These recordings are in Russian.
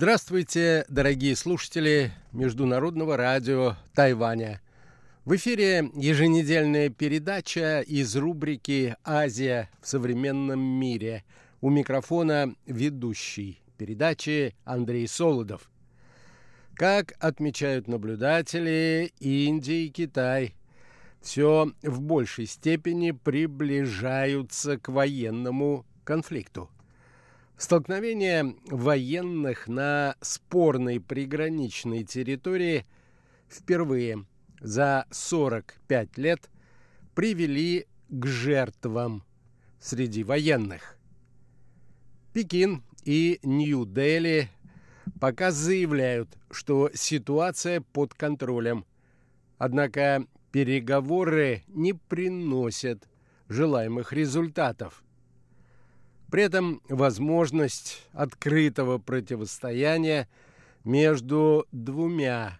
Здравствуйте, дорогие слушатели Международного радио Тайваня. В эфире еженедельная передача из рубрики «Азия в современном мире». У микрофона ведущий передачи Андрей Солодов. Как отмечают наблюдатели, Индия и Китай все в большей степени приближаются к военному конфликту. Столкновение военных на спорной приграничной территории впервые за 45 лет привели к жертвам среди военных. Пекин и Нью-Дели пока заявляют, что ситуация под контролем. Однако переговоры не приносят желаемых результатов – при этом возможность открытого противостояния между двумя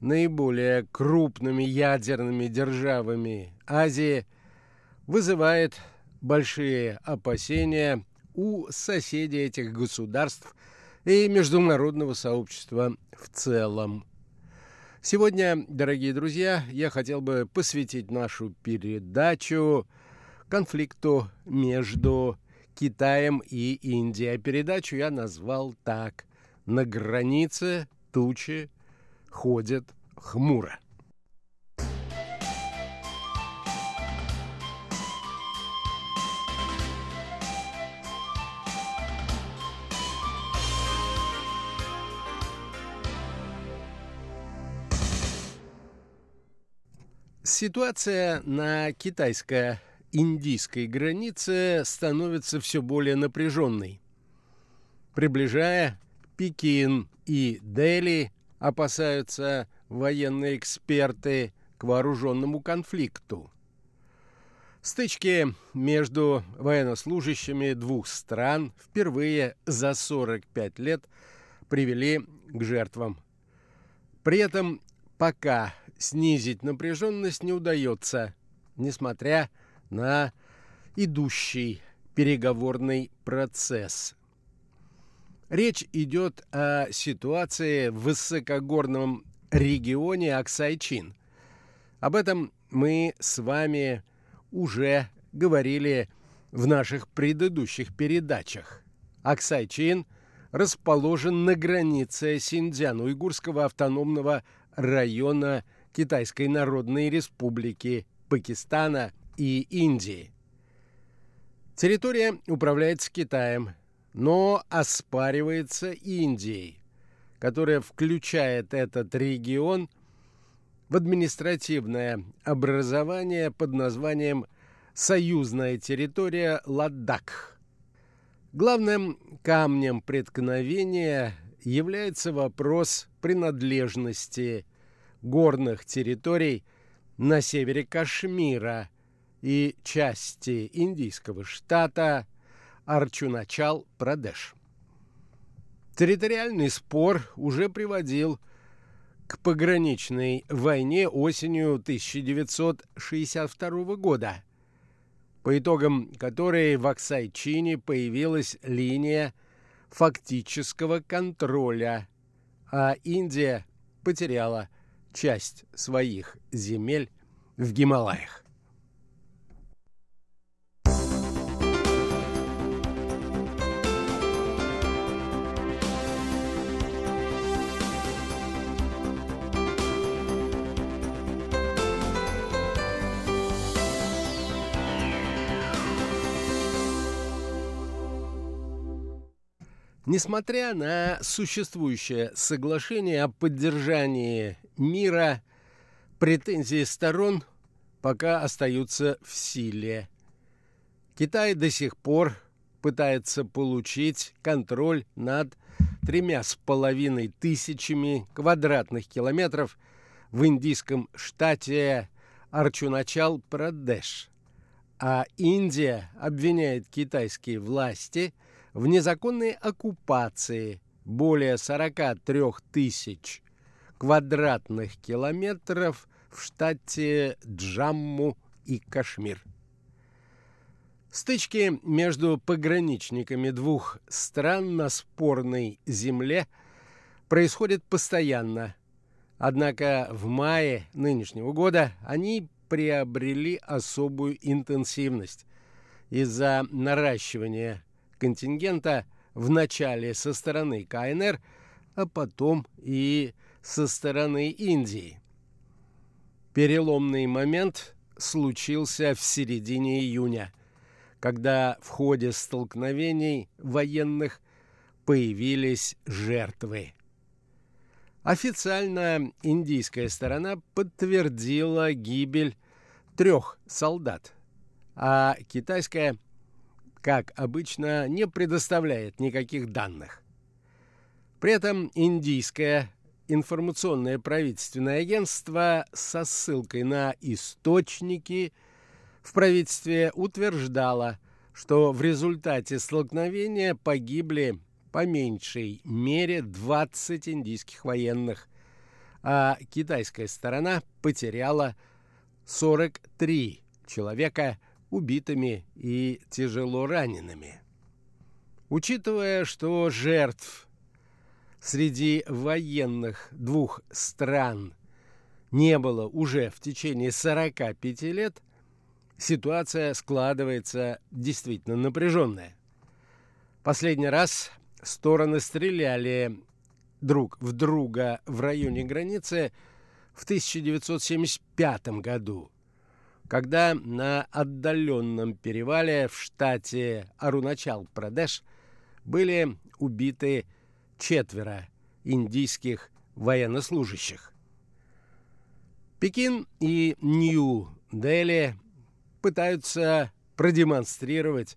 наиболее крупными ядерными державами Азии вызывает большие опасения у соседей этих государств и международного сообщества в целом. Сегодня, дорогие друзья, я хотел бы посвятить нашу передачу конфликту между Китаем и Индией. Передачу я назвал так «На границе тучи ходят хмуро». Ситуация на китайско индийской границе становится все более напряженной. Приближая Пекин и Дели, опасаются военные эксперты к вооруженному конфликту. Стычки между военнослужащими двух стран впервые за 45 лет привели к жертвам. При этом пока снизить напряженность не удается, несмотря на на идущий переговорный процесс. Речь идет о ситуации в высокогорном регионе Аксайчин. Об этом мы с вами уже говорили в наших предыдущих передачах. Аксайчин расположен на границе Синьцзян-Уйгурского автономного района Китайской Народной Республики, Пакистана и Индии. Территория управляется Китаем, но оспаривается Индией, которая включает этот регион в административное образование под названием «Союзная территория Ладак». Главным камнем преткновения является вопрос принадлежности горных территорий на севере Кашмира – и части индийского штата Арчуначал-Прадеш. Территориальный спор уже приводил к пограничной войне осенью 1962 года, по итогам которой в Аксайчине появилась линия фактического контроля, а Индия потеряла часть своих земель в Гималаях. Несмотря на существующее соглашение о поддержании мира, претензии сторон пока остаются в силе. Китай до сих пор пытается получить контроль над тремя с половиной тысячами квадратных километров в индийском штате Арчуначал-Прадеш. А Индия обвиняет китайские власти – в незаконной оккупации более 43 тысяч квадратных километров в штате Джамму и Кашмир. Стычки между пограничниками двух стран на спорной земле происходят постоянно. Однако в мае нынешнего года они приобрели особую интенсивность из-за наращивания контингента в начале со стороны КНР, а потом и со стороны Индии. Переломный момент случился в середине июня, когда в ходе столкновений военных появились жертвы. Официально индийская сторона подтвердила гибель трех солдат, а китайская, как обычно, не предоставляет никаких данных. При этом индийское информационное правительственное агентство со ссылкой на источники в правительстве утверждало, что в результате столкновения погибли по меньшей мере 20 индийских военных, а китайская сторона потеряла 43 человека убитыми и тяжело ранеными. Учитывая, что жертв среди военных двух стран не было уже в течение 45 лет, ситуация складывается действительно напряженная. Последний раз стороны стреляли друг в друга в районе границы в 1975 году, когда на отдаленном перевале в штате Аруначал-Прадеш были убиты четверо индийских военнослужащих. Пекин и Нью-Дели пытаются продемонстрировать,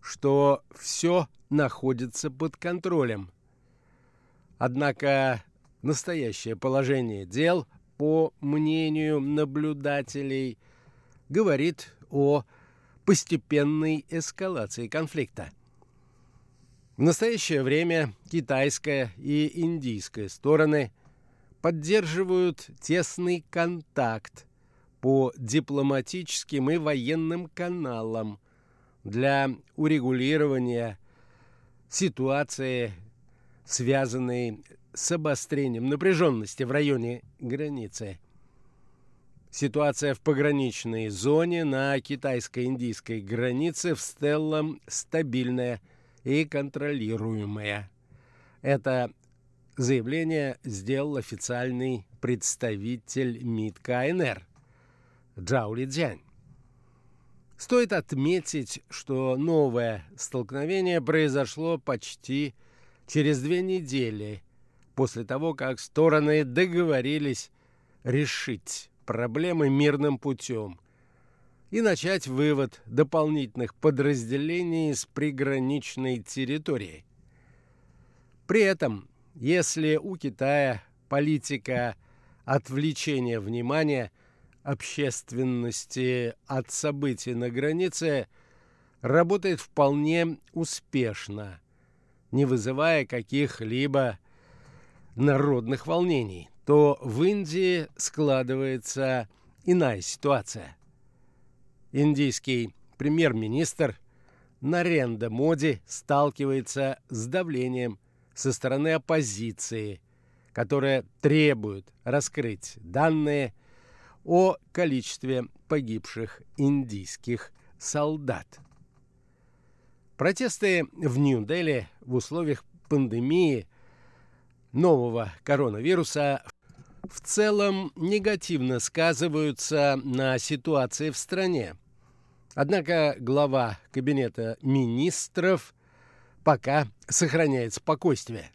что все находится под контролем. Однако настоящее положение дел, по мнению наблюдателей, говорит о постепенной эскалации конфликта. В настоящее время китайская и индийская стороны поддерживают тесный контакт по дипломатическим и военным каналам для урегулирования ситуации, связанной с обострением напряженности в районе границы. Ситуация в пограничной зоне на китайско-индийской границе в целом стабильная – и контролируемая. Это заявление сделал официальный представитель МИД КНР Джаули Дзянь. Стоит отметить, что новое столкновение произошло почти через две недели после того, как стороны договорились решить проблемы мирным путем – и начать вывод дополнительных подразделений с приграничной территории. При этом, если у Китая политика отвлечения внимания общественности от событий на границе работает вполне успешно, не вызывая каких-либо народных волнений, то в Индии складывается иная ситуация. Индийский премьер-министр Наренда Моди сталкивается с давлением со стороны оппозиции, которая требует раскрыть данные о количестве погибших индийских солдат. Протесты в Нью-Дели в условиях пандемии нового коронавируса в целом негативно сказываются на ситуации в стране. Однако глава Кабинета министров пока сохраняет спокойствие.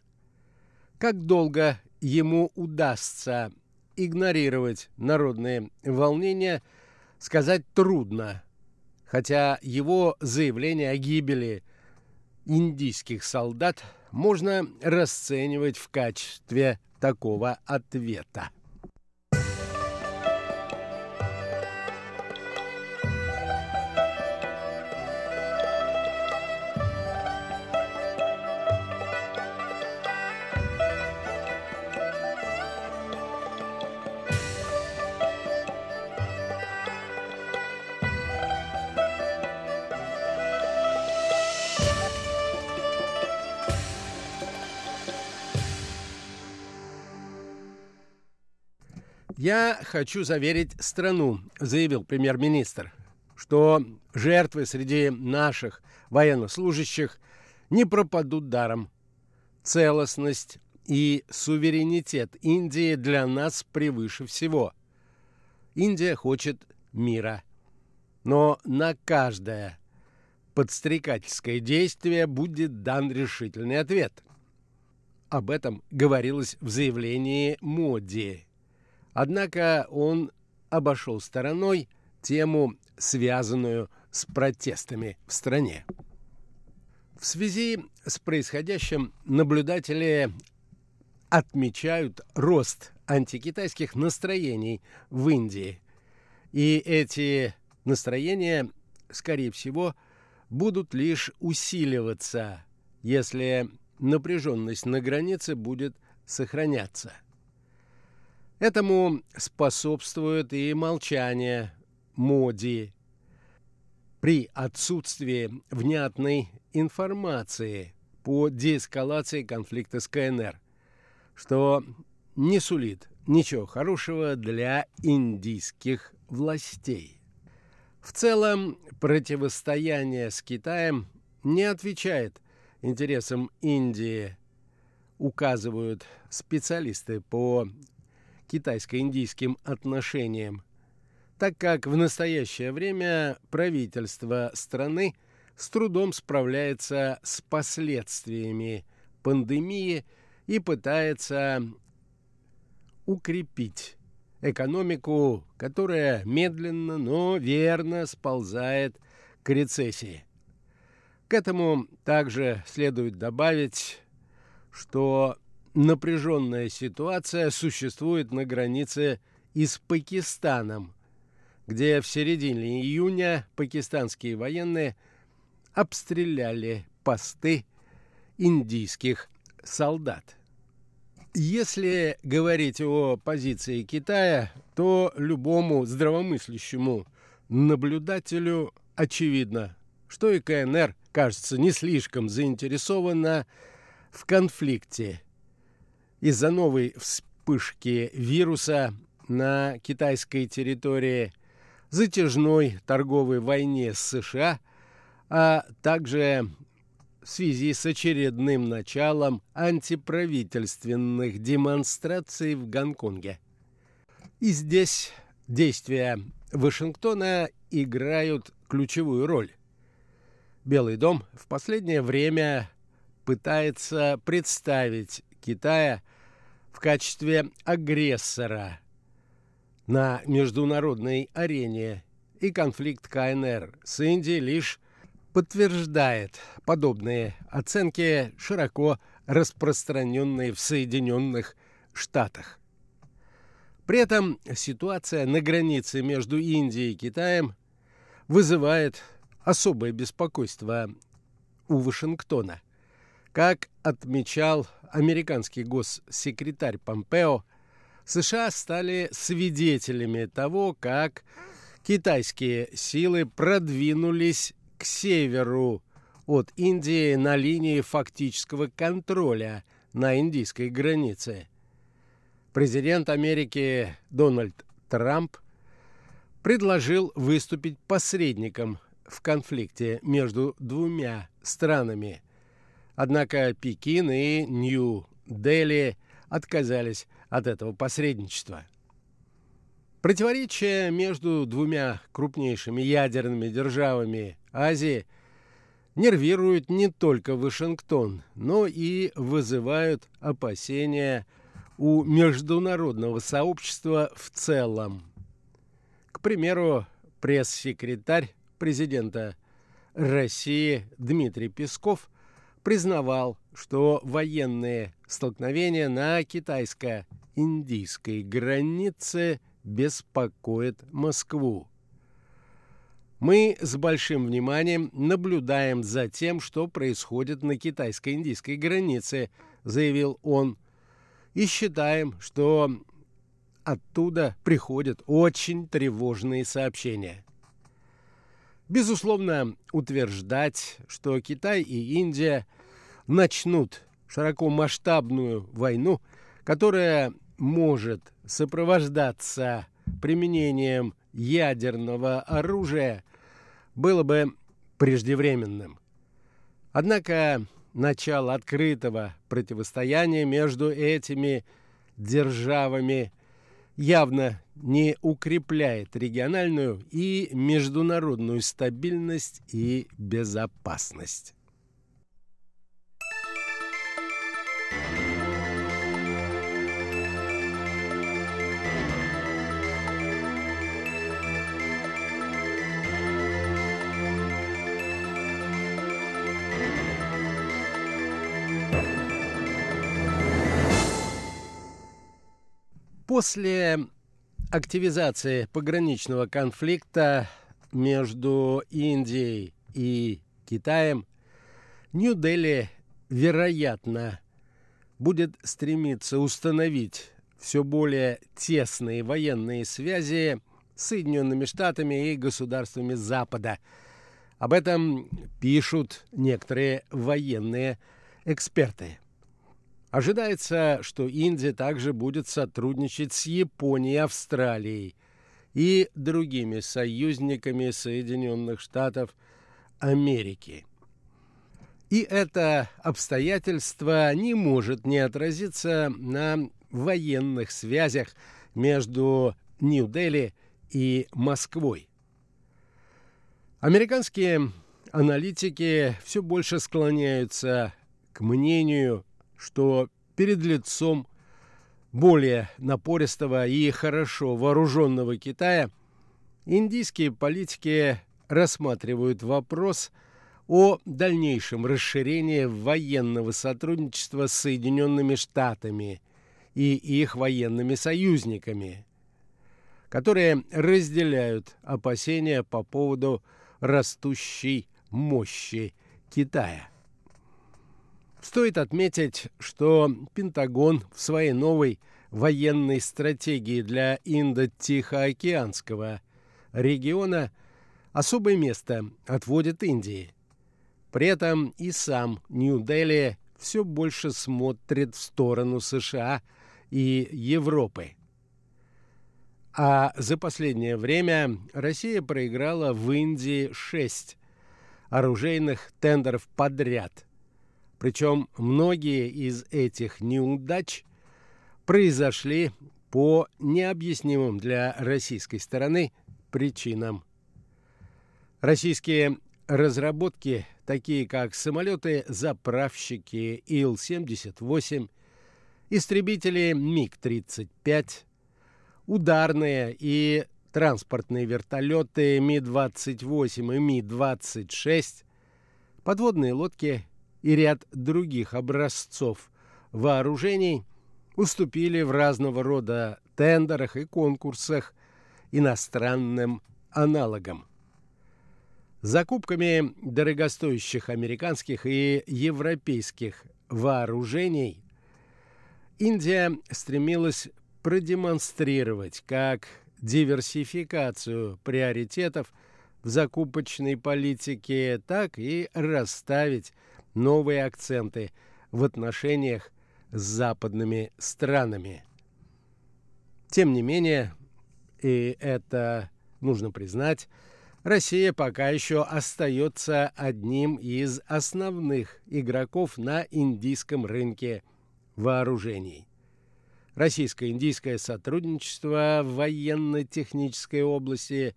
Как долго ему удастся игнорировать народные волнения, сказать трудно, хотя его заявление о гибели индийских солдат можно расценивать в качестве такого ответа. «Я хочу заверить страну», — заявил премьер-министр, «что жертвы среди наших военнослужащих не пропадут даром. Целостность и суверенитет Индии для нас превыше всего. Индия хочет мира. Но на каждое подстрекательское действие будет дан решительный ответ. Об этом говорилось в заявлении Моди. Однако он обошел стороной тему, связанную с протестами в стране. В связи с происходящим наблюдатели отмечают рост антикитайских настроений в Индии. И эти настроения, скорее всего, будут лишь усиливаться, если напряженность на границе будет сохраняться. Этому способствует и молчание Моди при отсутствии внятной информации по деэскалации конфликта с КНР, что не сулит ничего хорошего для индийских властей. В целом, противостояние с Китаем не отвечает интересам Индии, указывают специалисты по китайско-индийским отношениям, так как в настоящее время правительство страны с трудом справляется с последствиями пандемии и пытается укрепить экономику, которая медленно, но верно сползает к рецессии. К этому также следует добавить, что напряженная ситуация существует на границе и с Пакистаном, где в середине июня пакистанские военные обстреляли посты индийских солдат. Если говорить о позиции Китая, то любому здравомыслящему наблюдателю очевидно, что и КНР, кажется, не слишком заинтересована в конфликте из-за новой вспышки вируса на китайской территории, затяжной торговой войне с США, а также в связи с очередным началом антиправительственных демонстраций в Гонконге. И здесь действия Вашингтона играют ключевую роль. Белый дом в последнее время пытается представить Китая в качестве агрессора на международной арене, и конфликт КНР с Индией лишь подтверждает подобные оценки, широко распространенные в Соединенных Штатах. При этом ситуация на границе между Индией и Китаем вызывает особое беспокойство у Вашингтона. Как отмечал американский госсекретарь Помпео, США стали свидетелями того, как китайские силы продвинулись к северу от Индии на линии фактического контроля на индийской границе. Президент Америки Дональд Трамп предложил выступить посредником в конфликте между двумя странами. Однако Пекин и Нью-Дели отказались от этого посредничества. Противоречия между двумя крупнейшими ядерными державами Азии нервируют не только Вашингтон, но и вызывают опасения у международного сообщества в целом. К примеру, пресс-секретарь президента России Дмитрий Песков признавал, что военные столкновения на китайско-индийской границе беспокоит Москву. Мы с большим вниманием наблюдаем за тем, что происходит на китайско-индийской границе, заявил он, и считаем, что оттуда приходят очень тревожные сообщения. Безусловно, утверждать, что Китай и Индия начнут широкомасштабную войну, которая может сопровождаться применением ядерного оружия, было бы преждевременным. Однако начало открытого противостояния между этими державами явно не укрепляет региональную и международную стабильность и безопасность. После активизации пограничного конфликта между Индией и Китаем Нью-Дели, вероятно, будет стремиться установить все более тесные военные связи с Соединенными Штатами и государствами Запада. Об этом пишут некоторые военные эксперты. Ожидается, что Индия также будет сотрудничать с Японией Австралией и другими союзниками Соединенных Штатов Америки. И это обстоятельство не может не отразиться на военных связях между Нью-Дели и Москвой. Американские аналитики все больше склоняются к мнению что перед лицом более напористого и хорошо вооруженного Китая индийские политики рассматривают вопрос о дальнейшем расширении военного сотрудничества с Соединенными Штатами и их военными союзниками, которые разделяют опасения по поводу растущей мощи Китая. Стоит отметить, что Пентагон в своей новой военной стратегии для Индо-Тихоокеанского региона особое место отводит Индии. При этом и сам Нью-Дели все больше смотрит в сторону США и Европы. А за последнее время Россия проиграла в Индии шесть оружейных тендеров подряд – причем многие из этих неудач произошли по необъяснимым для российской стороны причинам. Российские разработки, такие как самолеты-заправщики Ил-78, истребители МиГ-35, ударные и транспортные вертолеты Ми-28 и Ми-26, подводные лодки и ряд других образцов вооружений уступили в разного рода тендерах и конкурсах иностранным аналогам. Закупками дорогостоящих американских и европейских вооружений Индия стремилась продемонстрировать как диверсификацию приоритетов в закупочной политике, так и расставить новые акценты в отношениях с западными странами. Тем не менее, и это нужно признать, Россия пока еще остается одним из основных игроков на индийском рынке вооружений. Российско-индийское сотрудничество в военно-технической области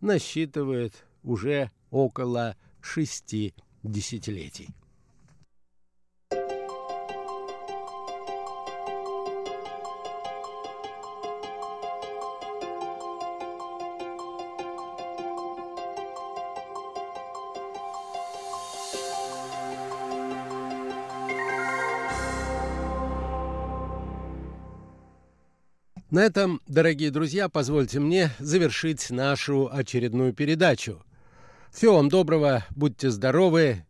насчитывает уже около шести десятилетий. На этом, дорогие друзья, позвольте мне завершить нашу очередную передачу. Всего вам доброго, будьте здоровы